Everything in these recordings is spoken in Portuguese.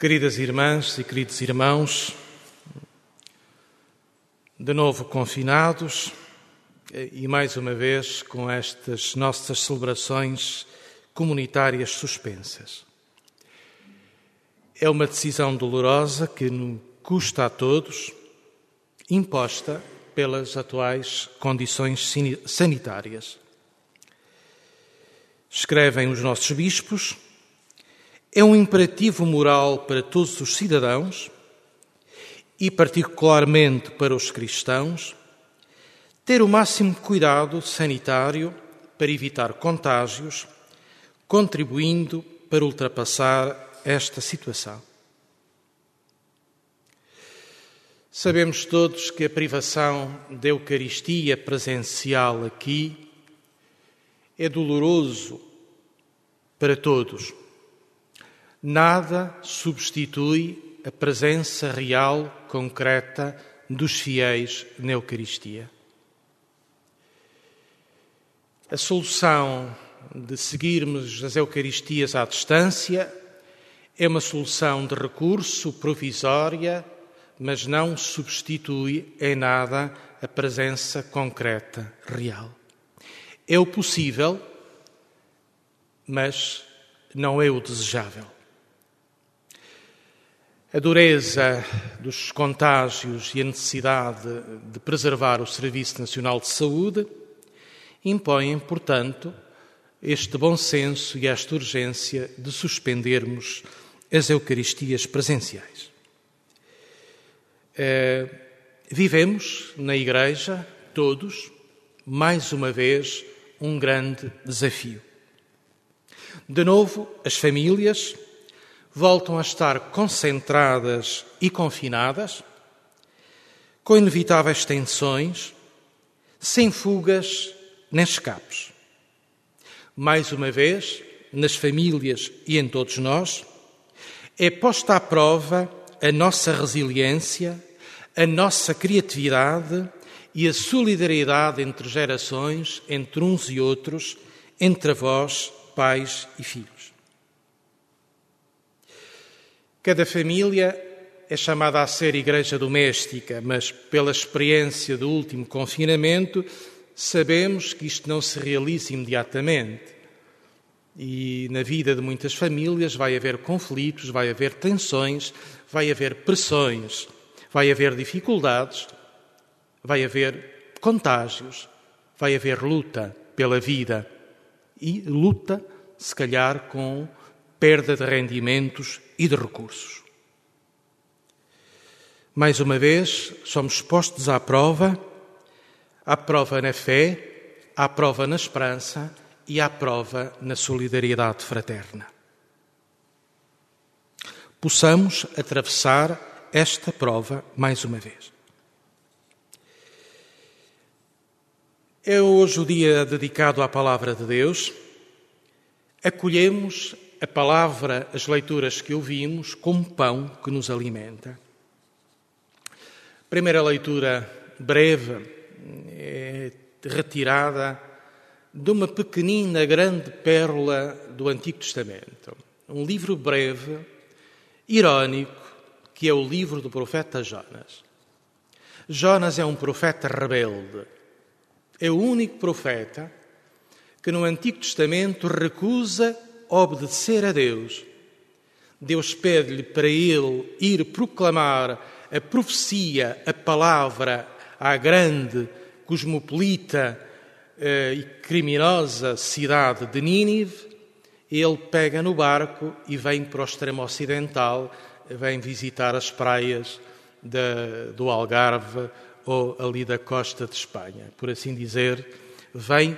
Queridas irmãs e queridos irmãos, de novo confinados e mais uma vez com estas nossas celebrações comunitárias suspensas. É uma decisão dolorosa que nos custa a todos, imposta pelas atuais condições sanitárias. Escrevem os nossos bispos é um imperativo moral para todos os cidadãos e, particularmente, para os cristãos, ter o máximo cuidado sanitário para evitar contágios, contribuindo para ultrapassar esta situação. Sabemos todos que a privação da Eucaristia presencial aqui é doloroso para todos Nada substitui a presença real, concreta dos fiéis na Eucaristia. A solução de seguirmos as Eucaristias à distância é uma solução de recurso provisória, mas não substitui em nada a presença concreta, real. É o possível, mas não é o desejável. A dureza dos contágios e a necessidade de preservar o Serviço Nacional de Saúde impõem, portanto, este bom senso e esta urgência de suspendermos as Eucaristias presenciais. Eh, vivemos na Igreja, todos, mais uma vez, um grande desafio. De novo, as famílias voltam a estar concentradas e confinadas, com inevitáveis tensões, sem fugas nem escapes. Mais uma vez, nas famílias e em todos nós, é posta à prova a nossa resiliência, a nossa criatividade e a solidariedade entre gerações, entre uns e outros, entre avós, pais e filhos. Cada família é chamada a ser igreja doméstica, mas pela experiência do último confinamento, sabemos que isto não se realiza imediatamente. E na vida de muitas famílias vai haver conflitos, vai haver tensões, vai haver pressões, vai haver dificuldades, vai haver contágios, vai haver luta pela vida e luta, se calhar, com perda de rendimentos e de recursos. Mais uma vez, somos postos à prova, à prova na fé, à prova na esperança e à prova na solidariedade fraterna. Possamos atravessar esta prova mais uma vez. É hoje o dia dedicado à Palavra de Deus. Acolhemos a palavra, as leituras que ouvimos, como pão que nos alimenta. Primeira leitura breve, é retirada de uma pequenina, grande pérola do Antigo Testamento. Um livro breve, irónico, que é o livro do profeta Jonas. Jonas é um profeta rebelde. É o único profeta que no Antigo Testamento recusa obedecer a Deus. Deus pede-lhe para ele ir proclamar a profecia, a palavra à grande, cosmopolita eh, e criminosa cidade de Nínive. Ele pega no barco e vem para o extremo ocidental, vem visitar as praias do Algarve ou ali da costa de Espanha, por assim dizer. Vem,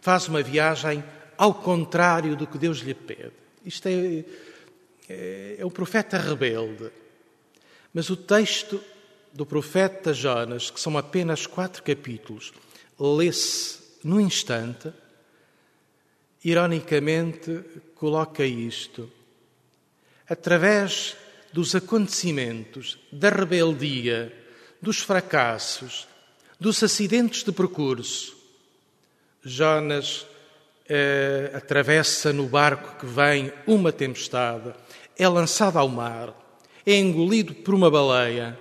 faz uma viagem ao contrário do que Deus lhe pede. Isto é, é, é o profeta rebelde. Mas o texto do profeta Jonas, que são apenas quatro capítulos, lê-se no instante, ironicamente coloca isto. Através dos acontecimentos, da rebeldia, dos fracassos, dos acidentes de percurso, Jonas uh, atravessa no barco que vem uma tempestade, é lançado ao mar, é engolido por uma baleia,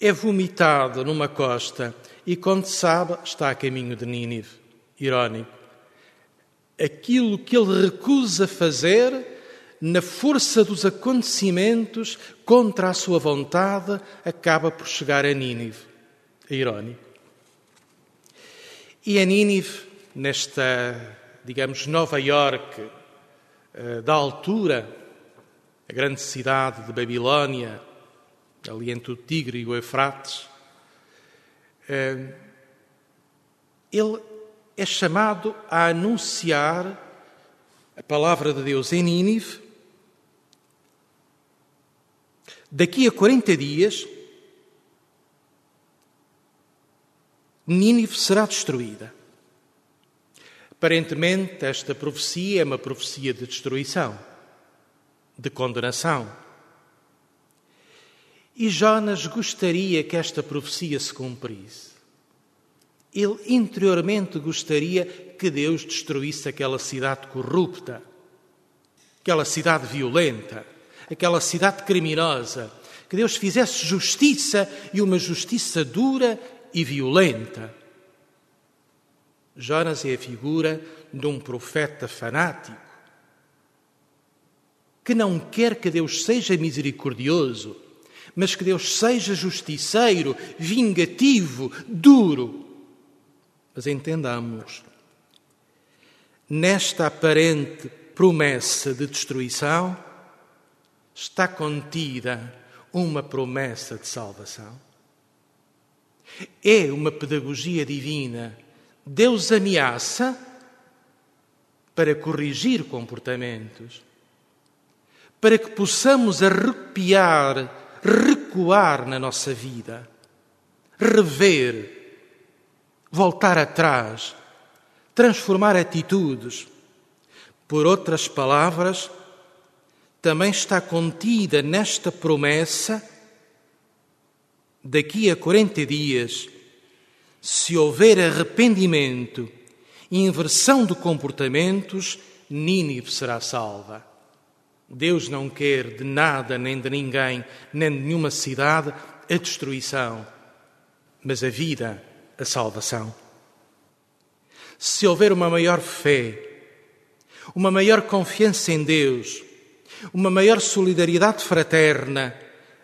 é vomitado numa costa e, quando sabe, está a caminho de Nínive. Irónico. Aquilo que ele recusa fazer, na força dos acontecimentos, contra a sua vontade, acaba por chegar a Nínive. É irónico. E a Nínive, nesta, digamos, Nova Iorque eh, da altura, a grande cidade de Babilónia, ali entre o Tigre e o Eufrates, eh, ele é chamado a anunciar a palavra de Deus em Nínive. Daqui a 40 dias, Nínive será destruída. Aparentemente, esta profecia é uma profecia de destruição, de condenação. E Jonas gostaria que esta profecia se cumprisse. Ele interiormente gostaria que Deus destruísse aquela cidade corrupta, aquela cidade violenta, aquela cidade criminosa, que Deus fizesse justiça e uma justiça dura e violenta. Jonas é a figura de um profeta fanático que não quer que Deus seja misericordioso, mas que Deus seja justiceiro, vingativo, duro. Mas entendamos, nesta aparente promessa de destruição está contida uma promessa de salvação. É uma pedagogia divina. Deus ameaça para corrigir comportamentos, para que possamos arrepiar, recuar na nossa vida, rever, voltar atrás, transformar atitudes. Por outras palavras, também está contida nesta promessa daqui a 40 dias, se houver arrependimento e inversão de comportamentos, Nínive será salva. Deus não quer de nada, nem de ninguém, nem de nenhuma cidade, a destruição, mas a vida, a salvação. Se houver uma maior fé, uma maior confiança em Deus, uma maior solidariedade fraterna,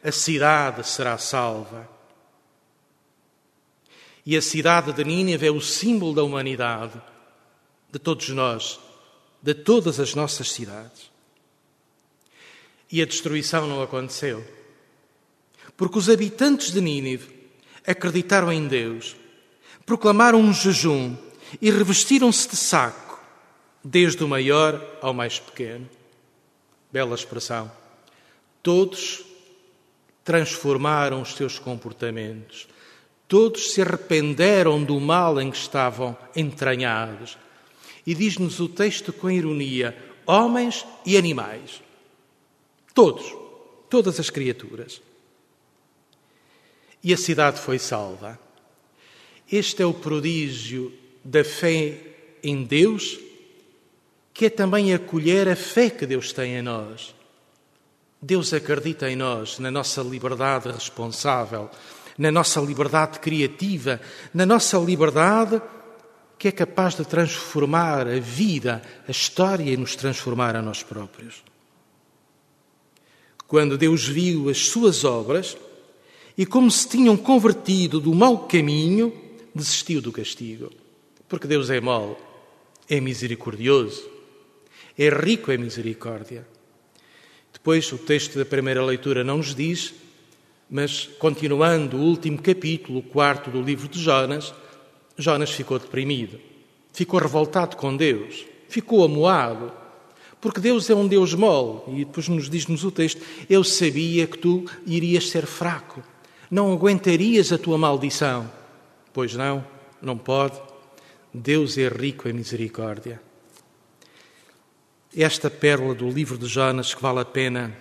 a cidade será salva. E a cidade de Nínive é o símbolo da humanidade, de todos nós, de todas as nossas cidades. E a destruição não aconteceu. Porque os habitantes de Nínive acreditaram em Deus, proclamaram um jejum e revestiram-se de saco, desde o maior ao mais pequeno. Bela expressão. Todos transformaram os seus comportamentos. Todos se arrependeram do mal em que estavam entranhados. E diz-nos o texto com ironia: homens e animais. Todos, todas as criaturas. E a cidade foi salva. Este é o prodígio da fé em Deus, que é também acolher a fé que Deus tem em nós. Deus acredita em nós, na nossa liberdade responsável, na nossa liberdade criativa, na nossa liberdade que é capaz de transformar a vida, a história e nos transformar a nós próprios. Quando Deus viu as suas obras e como se tinham convertido do mau caminho, desistiu do castigo. Porque Deus é mau, é misericordioso, é rico em misericórdia. Depois, o texto da primeira leitura não nos diz, mas continuando o último capítulo, o quarto do livro de Jonas, Jonas ficou deprimido, ficou revoltado com Deus, ficou amoado, porque Deus é um Deus mole. E depois nos diz-nos o texto: Eu sabia que tu irias ser fraco, não aguentarias a tua maldição. Pois não, não pode. Deus é rico em misericórdia esta pérola do livro de Jonas que vale a pena,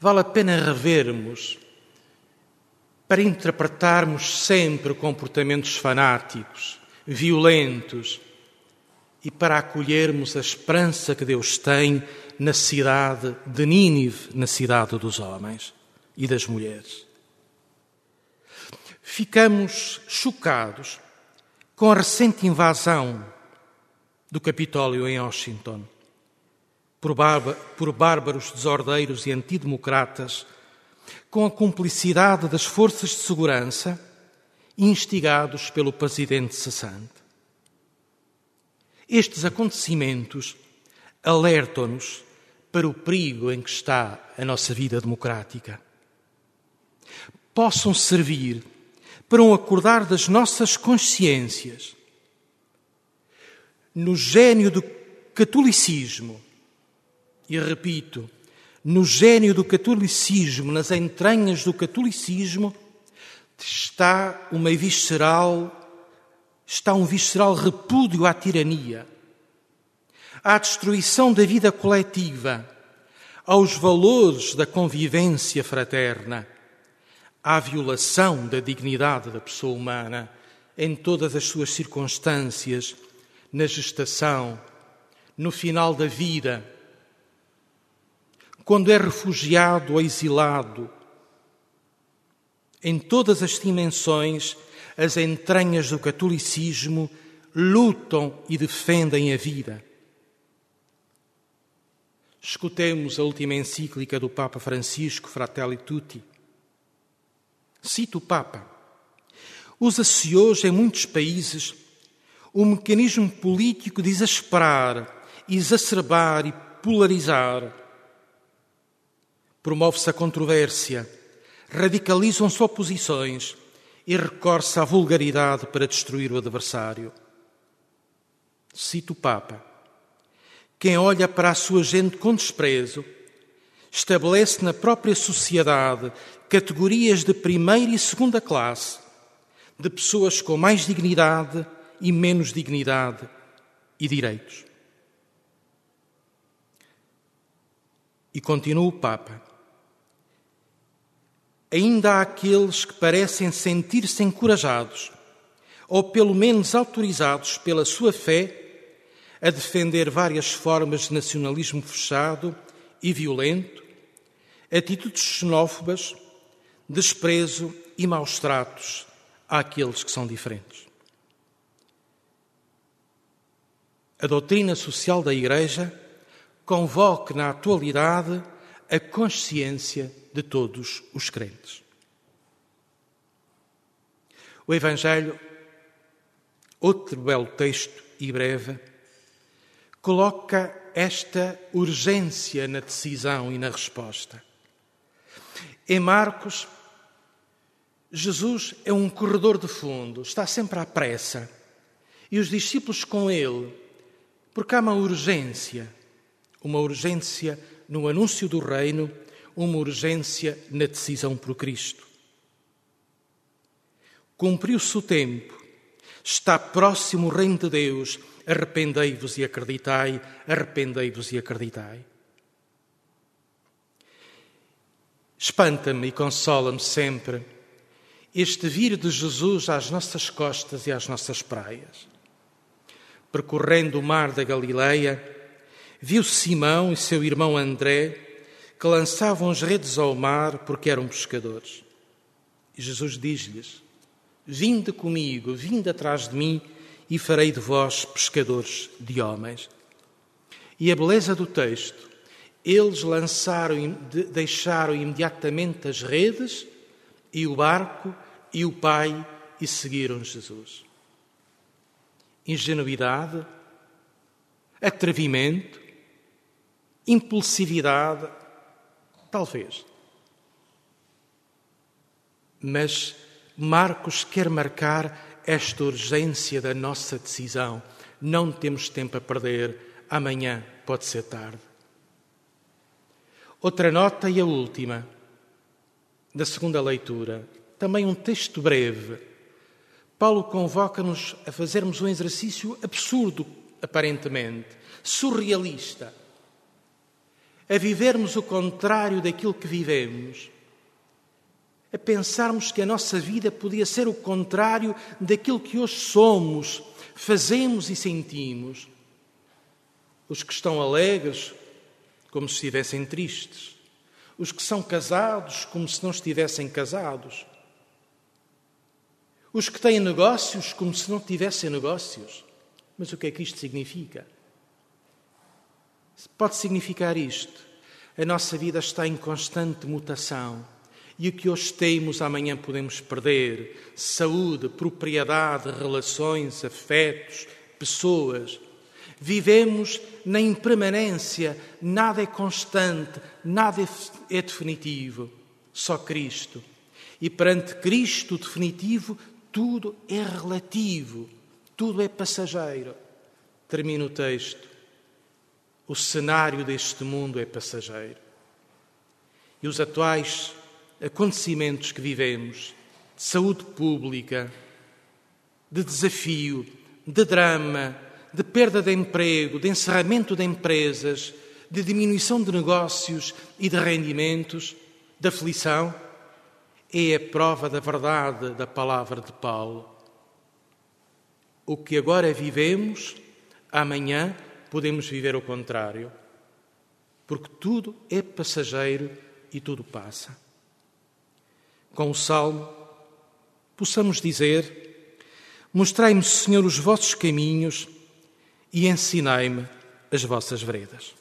vale a pena revermos para interpretarmos sempre comportamentos fanáticos, violentos e para acolhermos a esperança que Deus tem na cidade de Nínive, na cidade dos homens e das mulheres. Ficamos chocados com a recente invasão do Capitólio em Washington por, por bárbaros desordeiros e antidemocratas, com a cumplicidade das forças de segurança instigados pelo presidente cessante. Estes acontecimentos alertam-nos para o perigo em que está a nossa vida democrática. Possam servir para um acordar das nossas consciências no gênio do catolicismo, e repito, no gênio do catolicismo, nas entranhas do catolicismo, está uma visceral está um visceral repúdio à tirania, à destruição da vida coletiva, aos valores da convivência fraterna, à violação da dignidade da pessoa humana em todas as suas circunstâncias, na gestação, no final da vida, quando é refugiado ou exilado, em todas as dimensões, as entranhas do catolicismo lutam e defendem a vida. Escutemos a última encíclica do Papa Francisco, Fratelli Tutti. Cito o Papa. Usa-se hoje em muitos países o mecanismo político de exasperar, exacerbar e polarizar Promove-se a controvérsia, radicalizam-se oposições e recorre-se à vulgaridade para destruir o adversário. Cito o Papa. Quem olha para a sua gente com desprezo estabelece na própria sociedade categorias de primeira e segunda classe, de pessoas com mais dignidade e menos dignidade e direitos. E continua o Papa ainda há aqueles que parecem sentir-se encorajados, ou pelo menos autorizados pela sua fé, a defender várias formas de nacionalismo fechado e violento, atitudes xenófobas, desprezo e maus tratos àqueles que são diferentes. A doutrina social da Igreja convoca na atualidade a consciência de todos os crentes. O Evangelho, outro belo texto e breve, coloca esta urgência na decisão e na resposta. Em Marcos, Jesus é um corredor de fundo, está sempre à pressa, e os discípulos com ele, porque há uma urgência, uma urgência no anúncio do reino uma urgência na decisão por Cristo. Cumpriu-se o tempo, está próximo o reino de Deus, arrependei-vos e acreditai, arrependei-vos e acreditai. Espanta-me e consola-me sempre este vir de Jesus às nossas costas e às nossas praias. Percorrendo o mar da Galileia, viu Simão e seu irmão André que lançavam as redes ao mar porque eram pescadores. E Jesus diz-lhes: Vinde comigo, vinde atrás de mim e farei de vós pescadores de homens. E a beleza do texto, eles lançaram, deixaram imediatamente as redes e o barco e o Pai e seguiram Jesus. Ingenuidade, atrevimento, impulsividade, Talvez. Mas Marcos quer marcar esta urgência da nossa decisão. Não temos tempo a perder, amanhã pode ser tarde. Outra nota e a última, da segunda leitura, também um texto breve. Paulo convoca-nos a fazermos um exercício absurdo, aparentemente, surrealista a vivermos o contrário daquilo que vivemos, a pensarmos que a nossa vida podia ser o contrário daquilo que hoje somos, fazemos e sentimos. Os que estão alegres como se estivessem tristes, os que são casados, como se não estivessem casados, os que têm negócios, como se não tivessem negócios. Mas o que é que isto significa? Pode significar isto. A nossa vida está em constante mutação. E o que hoje temos, amanhã podemos perder. Saúde, propriedade, relações, afetos, pessoas. Vivemos na impermanência, nada é constante, nada é, é definitivo, só Cristo. E perante Cristo definitivo, tudo é relativo, tudo é passageiro. Termina o texto. O cenário deste mundo é passageiro. E os atuais acontecimentos que vivemos, de saúde pública, de desafio, de drama, de perda de emprego, de encerramento de empresas, de diminuição de negócios e de rendimentos, de aflição, é a prova da verdade da palavra de Paulo. O que agora vivemos, amanhã podemos viver o contrário, porque tudo é passageiro e tudo passa. Com o salmo, possamos dizer: Mostrai-me, Senhor, os vossos caminhos e ensinai-me as vossas veredas.